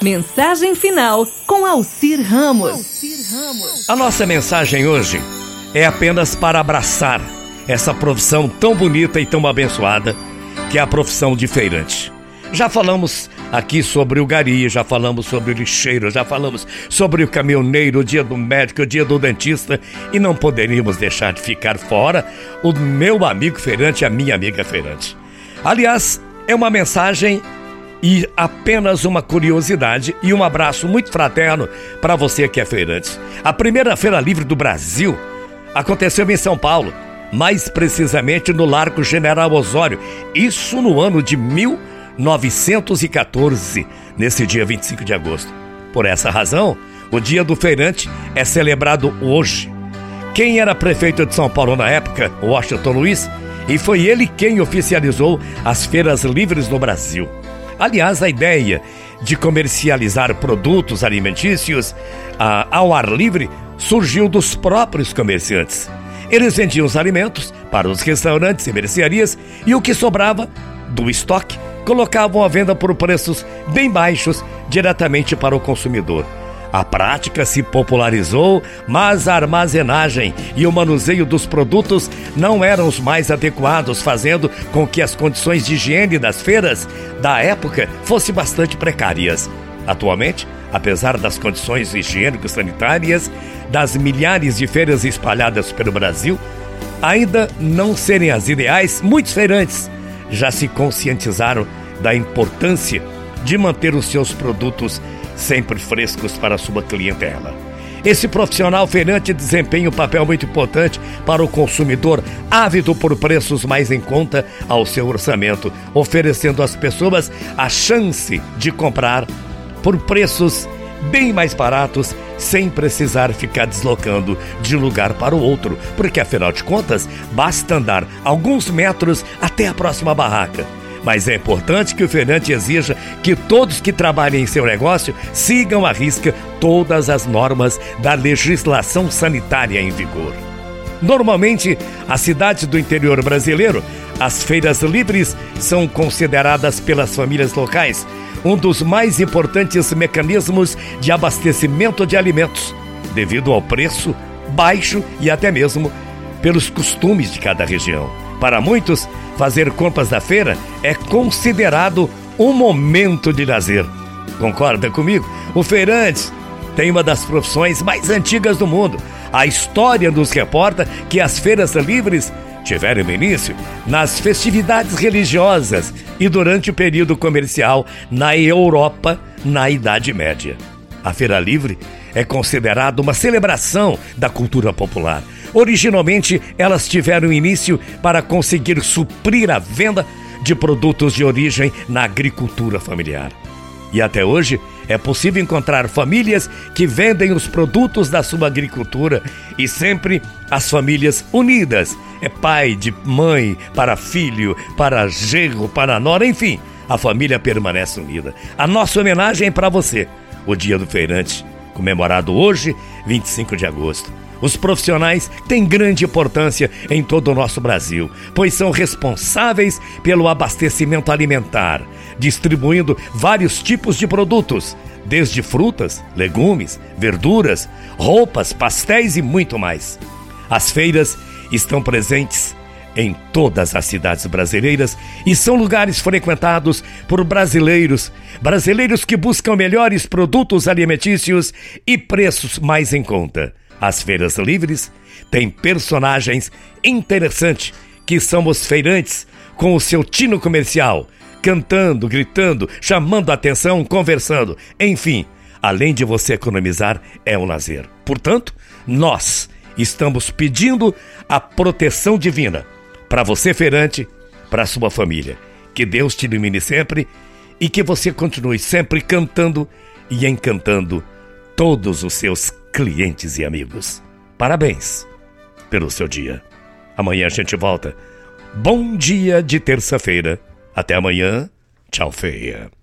Mensagem final com Alcir Ramos. A nossa mensagem hoje é apenas para abraçar essa profissão tão bonita e tão abençoada que é a profissão de feirante. Já falamos aqui sobre o gari, já falamos sobre o lixeiro, já falamos sobre o caminhoneiro, o dia do médico, o dia do dentista e não poderíamos deixar de ficar fora o meu amigo feirante e a minha amiga feirante. Aliás, é uma mensagem e apenas uma curiosidade e um abraço muito fraterno para você que é feirante. A primeira feira livre do Brasil aconteceu em São Paulo, mais precisamente no Largo General Osório, isso no ano de 1914, nesse dia 25 de agosto. Por essa razão, o Dia do Feirante é celebrado hoje. Quem era prefeito de São Paulo na época, Washington Luiz, e foi ele quem oficializou as feiras livres no Brasil. Aliás, a ideia de comercializar produtos alimentícios ah, ao ar livre surgiu dos próprios comerciantes. Eles vendiam os alimentos para os restaurantes e mercearias e o que sobrava do estoque colocavam à venda por preços bem baixos diretamente para o consumidor. A prática se popularizou, mas a armazenagem e o manuseio dos produtos não eram os mais adequados, fazendo com que as condições de higiene das feiras da época fossem bastante precárias. Atualmente, apesar das condições higiênico-sanitárias das milhares de feiras espalhadas pelo Brasil, ainda não serem as ideais, muitos feirantes já se conscientizaram da importância de manter os seus produtos sempre frescos para sua clientela. Esse profissional feirante desempenha um papel muito importante para o consumidor ávido por preços mais em conta ao seu orçamento, oferecendo às pessoas a chance de comprar por preços bem mais baratos sem precisar ficar deslocando de um lugar para o outro, porque afinal de contas basta andar alguns metros até a próxima barraca. Mas é importante que o feirante exija que todos que trabalhem em seu negócio sigam à risca todas as normas da legislação sanitária em vigor. Normalmente, as cidades do interior brasileiro, as feiras livres são consideradas pelas famílias locais um dos mais importantes mecanismos de abastecimento de alimentos, devido ao preço baixo e até mesmo pelos costumes de cada região. Para muitos, fazer compras da feira é considerado um momento de lazer. Concorda comigo? O feirante tem uma das profissões mais antigas do mundo. A história nos reporta que as feiras livres tiveram início nas festividades religiosas e durante o período comercial na Europa na Idade Média. A Feira Livre é considerada uma celebração da cultura popular. Originalmente, elas tiveram início para conseguir suprir a venda de produtos de origem na agricultura familiar. E até hoje é possível encontrar famílias que vendem os produtos da sua agricultura e sempre as famílias unidas. É pai de mãe para filho, para genro, para nora, enfim, a família permanece unida. A nossa homenagem é para você, o Dia do Feirante, comemorado hoje, 25 de agosto. Os profissionais têm grande importância em todo o nosso Brasil, pois são responsáveis pelo abastecimento alimentar, distribuindo vários tipos de produtos, desde frutas, legumes, verduras, roupas, pastéis e muito mais. As feiras estão presentes em todas as cidades brasileiras e são lugares frequentados por brasileiros, brasileiros que buscam melhores produtos alimentícios e preços mais em conta. As feiras livres têm personagens interessantes que são os feirantes com o seu tino comercial, cantando, gritando, chamando a atenção, conversando. Enfim, além de você economizar, é um lazer. Portanto, nós estamos pedindo a proteção divina para você, feirante, para sua família. Que Deus te ilumine sempre e que você continue sempre cantando e encantando todos os seus clientes e amigos. Parabéns pelo seu dia. Amanhã a gente volta. Bom dia de terça-feira. Até amanhã. Tchau, feia.